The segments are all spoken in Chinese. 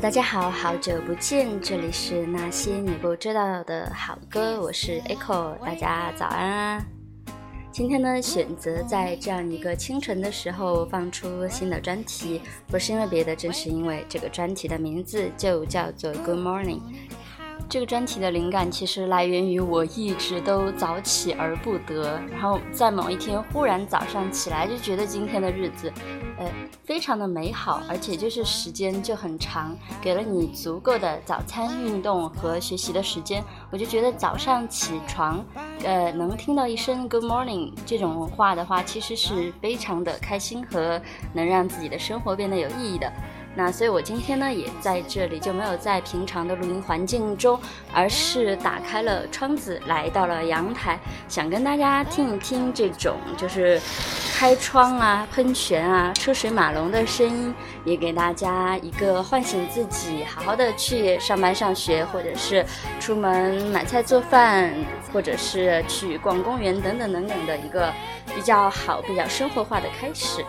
大家好，好久不见，这里是那些你不知道的好歌，我是 Echo，大家早安啊！今天呢，选择在这样一个清晨的时候放出新的专题，不是因为别的，正是因为这个专题的名字就叫做 Good Morning。这个专题的灵感其实来源于我一直都早起而不得，然后在某一天忽然早上起来就觉得今天的日子，呃，非常的美好，而且就是时间就很长，给了你足够的早餐、运动和学习的时间。我就觉得早上起床，呃，能听到一声 Good morning 这种话的话，其实是非常的开心和能让自己的生活变得有意义的。那所以，我今天呢也在这里，就没有在平常的录音环境中，而是打开了窗子，来到了阳台，想跟大家听一听这种就是开窗啊、喷泉啊、车水马龙的声音，也给大家一个唤醒自己，好好的去上班、上学，或者是出门买菜做饭，或者是去逛公园等等等等的一个比较好、比较生活化的开始。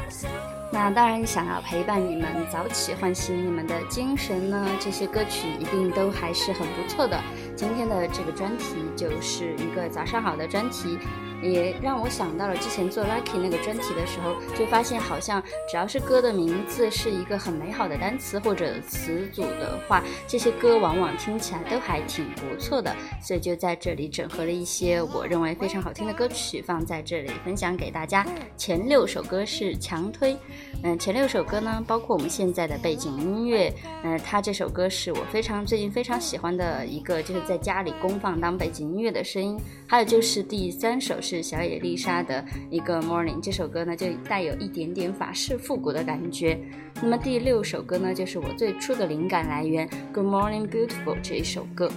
那当然，想要陪伴你们早起，唤醒你们的精神呢，这些歌曲一定都还是很不错的。今天的这个专题就是一个早上好的专题。也让我想到了之前做 Lucky 那个专题的时候，就发现好像只要是歌的名字是一个很美好的单词或者词组的话，这些歌往往听起来都还挺不错的。所以就在这里整合了一些我认为非常好听的歌曲放在这里分享给大家。前六首歌是强推，嗯，前六首歌呢包括我们现在的背景音乐，嗯，它这首歌是我非常最近非常喜欢的一个，就是在家里公放当背景音乐的声音。还有就是第三首是。小野丽莎的一个 Morning 这首歌呢，就带有一点点法式复古的感觉。那么第六首歌呢，就是我最初的灵感来源 Good Morning Beautiful 这一首歌。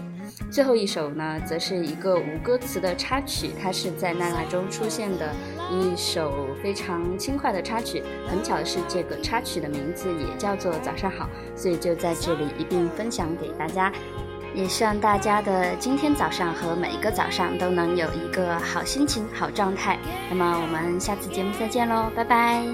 最后一首呢，则是一个无歌词的插曲，它是在娜娜中出现的一首非常轻快的插曲。很巧的是，这个插曲的名字也叫做早上好，所以就在这里一并分享给大家。也希望大家的今天早上和每一个早上都能有一个好心情、好状态。那么我们下次节目再见喽，拜拜。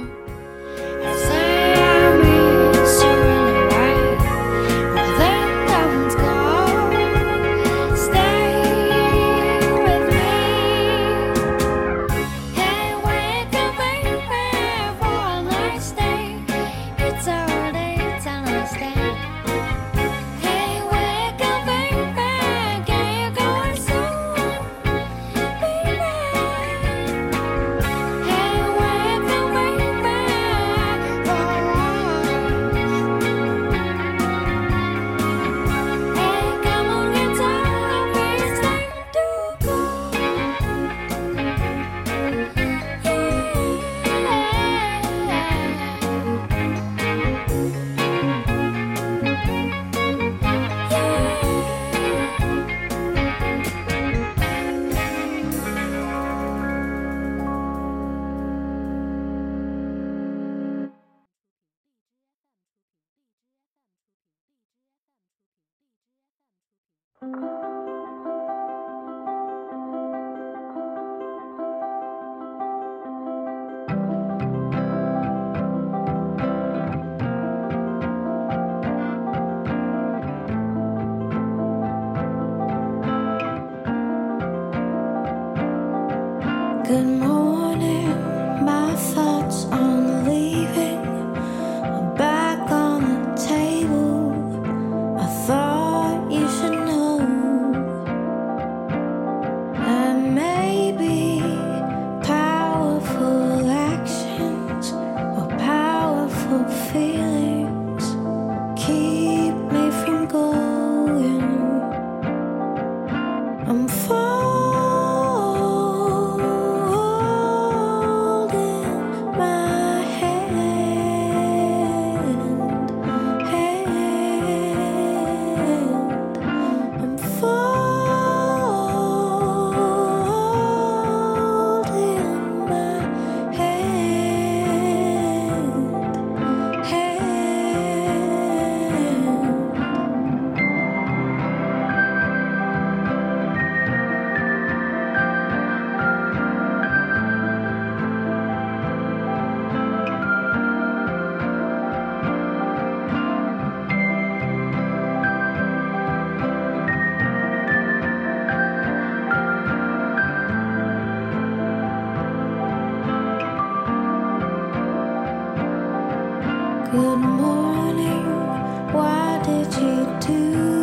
Good morning, my thoughts Good morning, why did you do?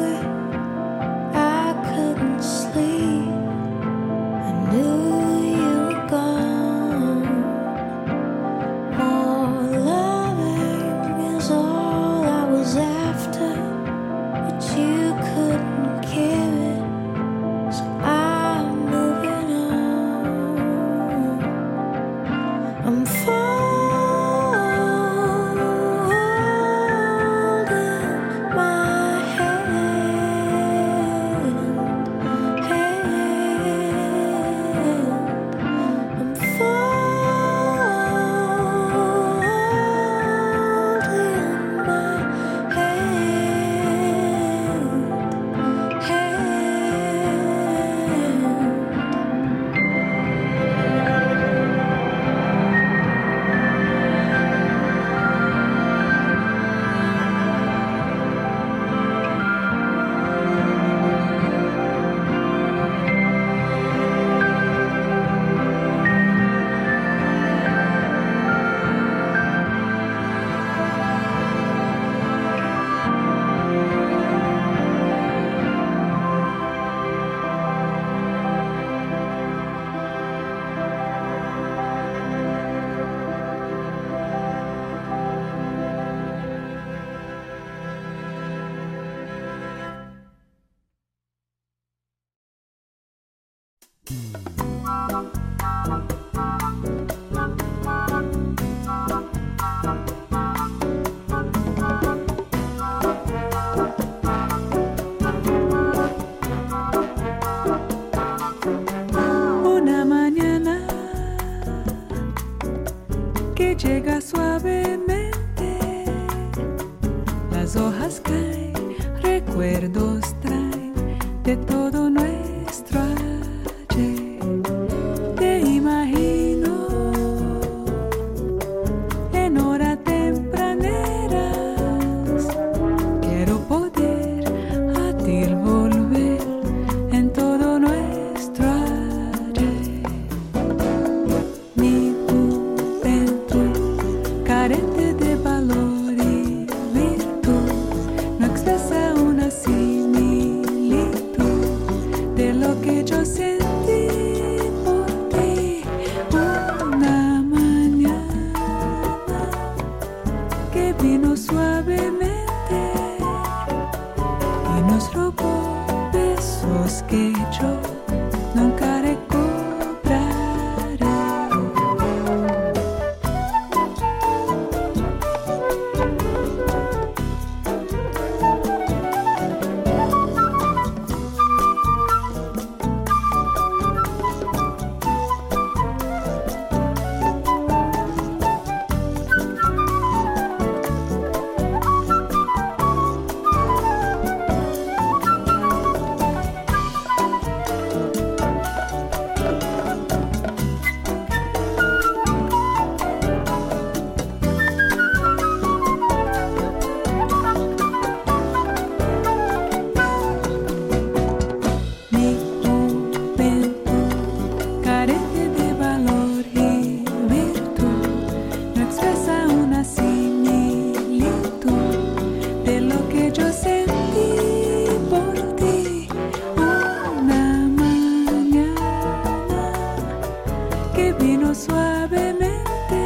que vino suavemente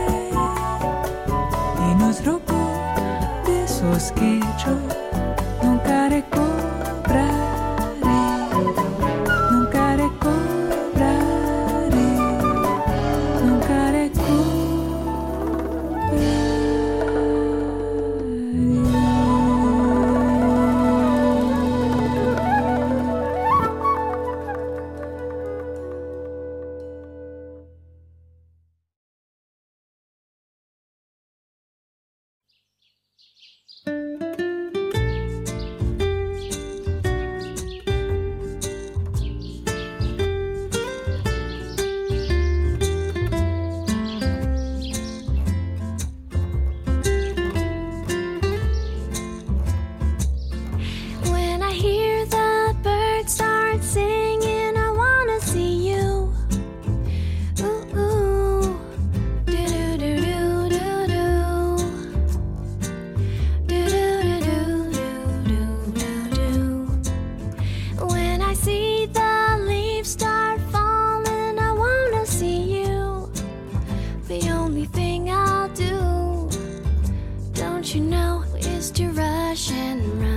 y nos robó de que yo nunca recuerdo. Don't you know is to rush and run?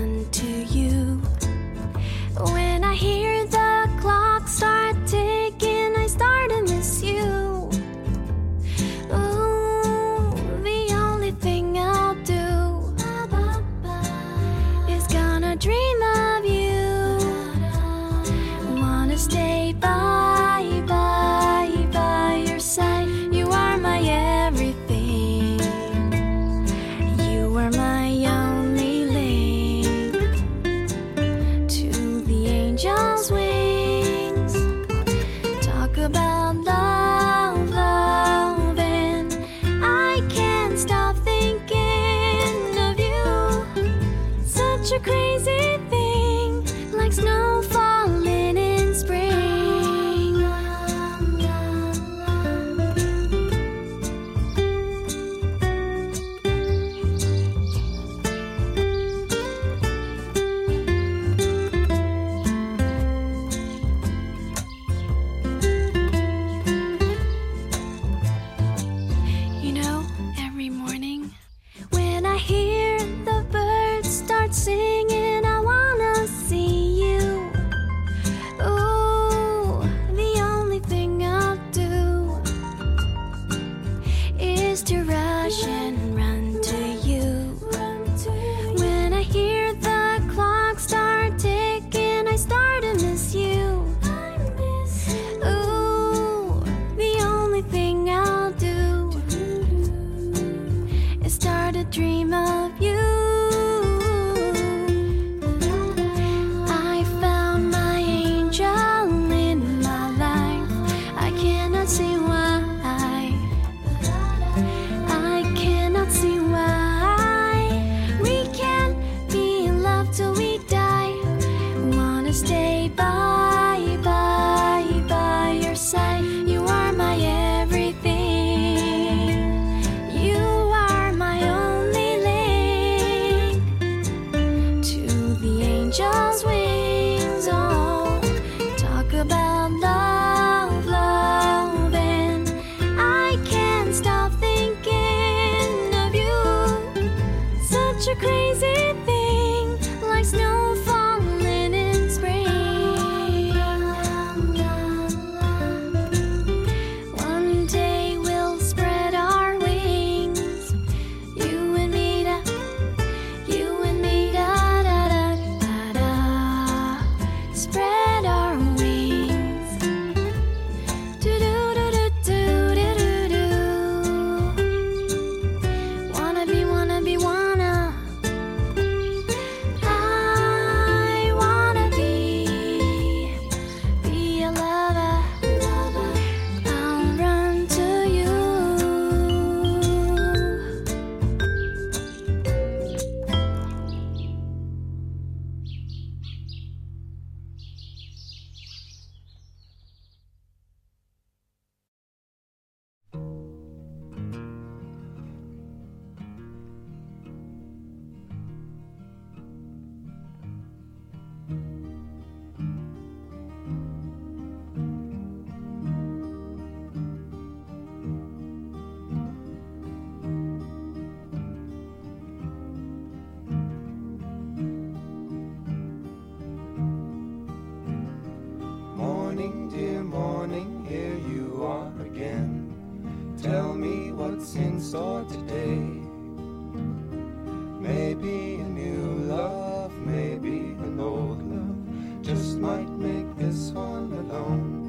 Maybe a new love, maybe an old love, just might make this one alone.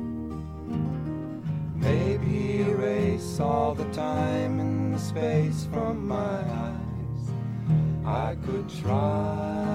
Maybe erase all the time and the space from my eyes. I could try.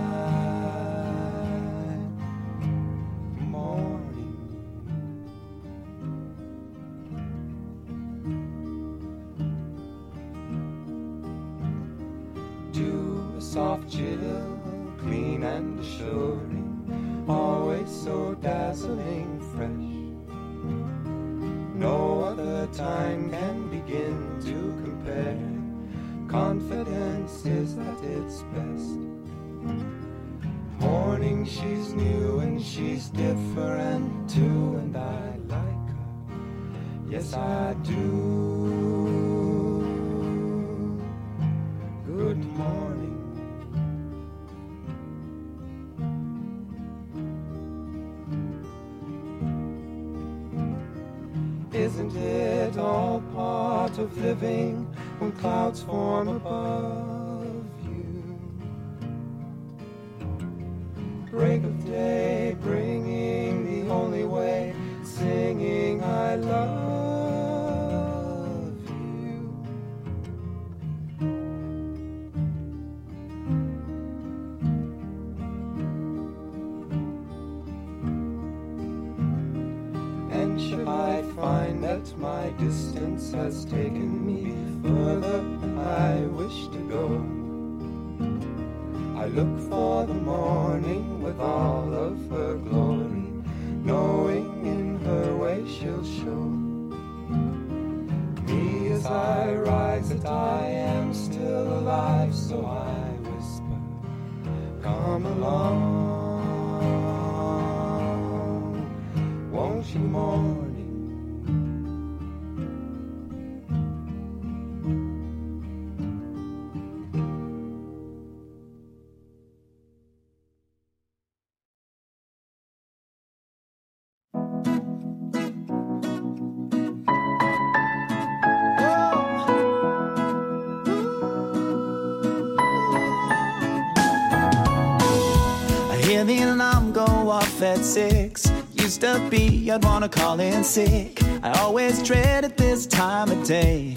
Six. Used to be, I'd wanna call in sick. I always dreaded this time of day.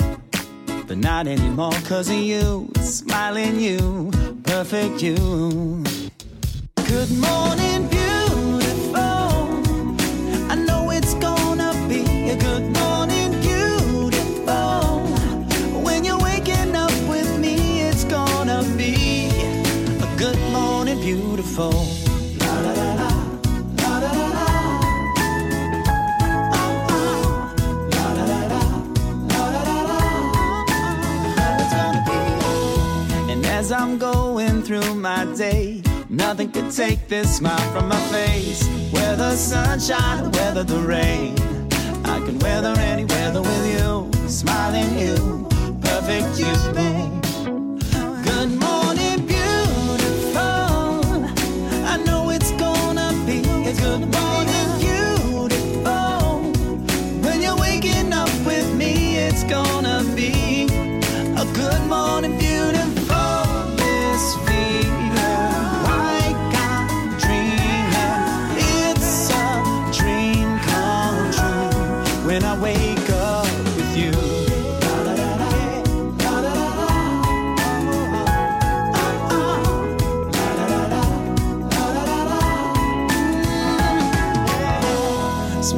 But not anymore, cause of you, smiling you, perfect you. Good morning, beautiful. Going through my day. Nothing could take this smile from my face. Whether sunshine, whether the rain, I can weather any weather with you. Smiling you, perfect you, babe. Good morning, beautiful. I know it's gonna be a good morning.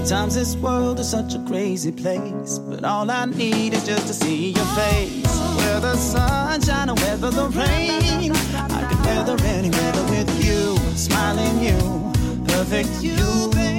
Sometimes this world is such a crazy place, but all I need is just to see your face. Whether sunshine or whether the rain, I could weather any weather with you, smiling you, perfect you, babe.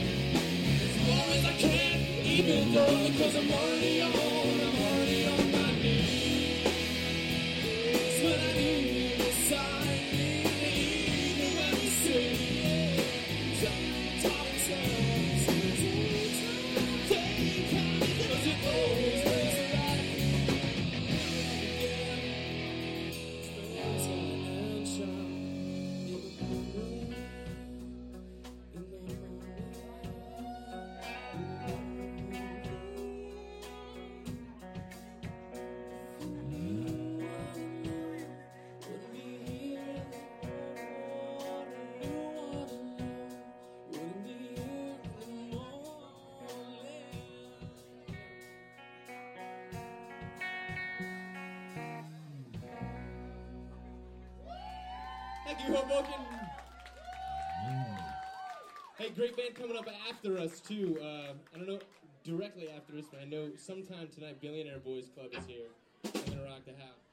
Because I'm worthy of all Thank you, Hoboken. Mm. Hey, great band coming up after us, too. Uh, I don't know directly after us, but I know sometime tonight Billionaire Boys Club is here. I'm going to rock the house.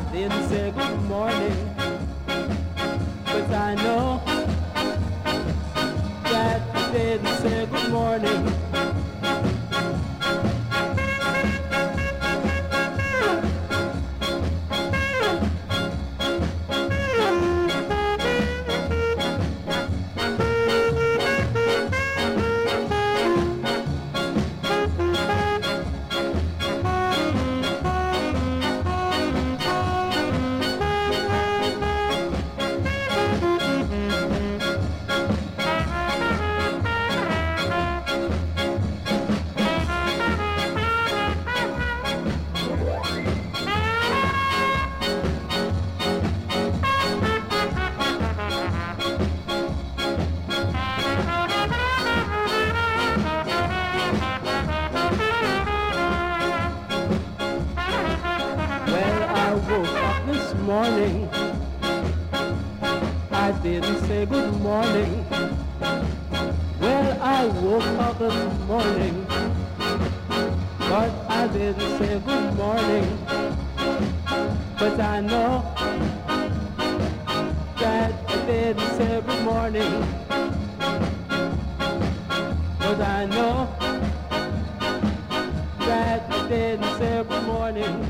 I didn't say good morning. But I know that they didn't say good morning. Cause I know that you didn't every morning.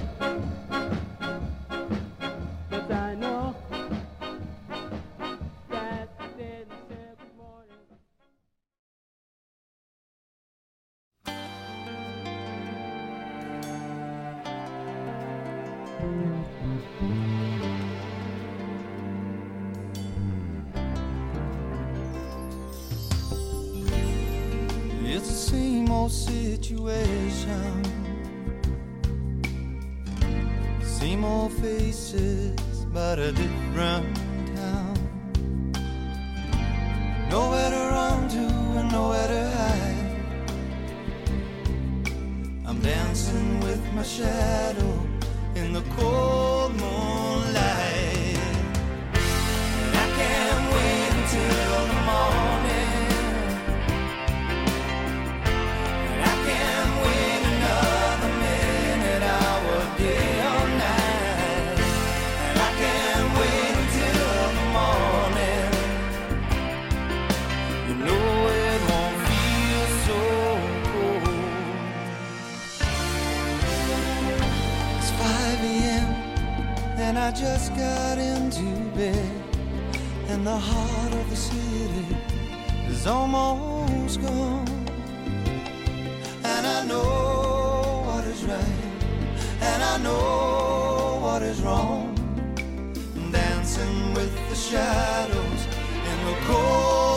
And I just got into bed, and the heart of the city is almost gone. And I know what is right, and I know what is wrong. Dancing with the shadows in the cold.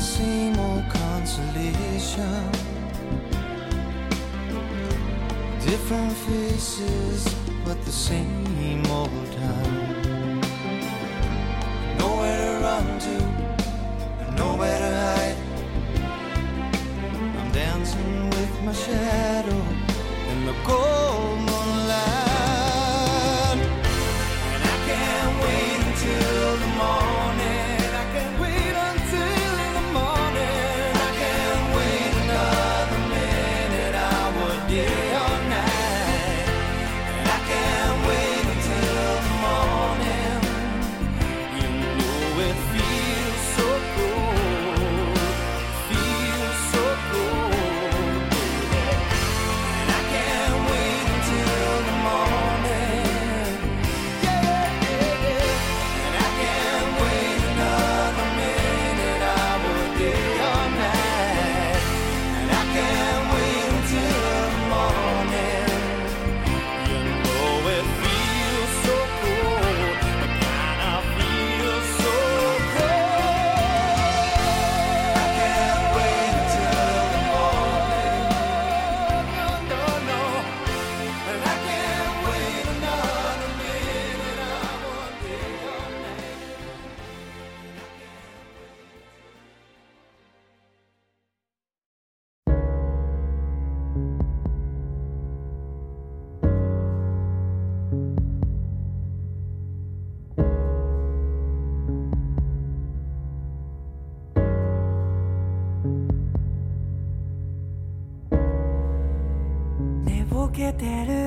the same old consolation. Different faces, but the same old time. Nowhere to run to, nowhere to hide. I'm dancing with my shadow in the cold. けてる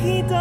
bajito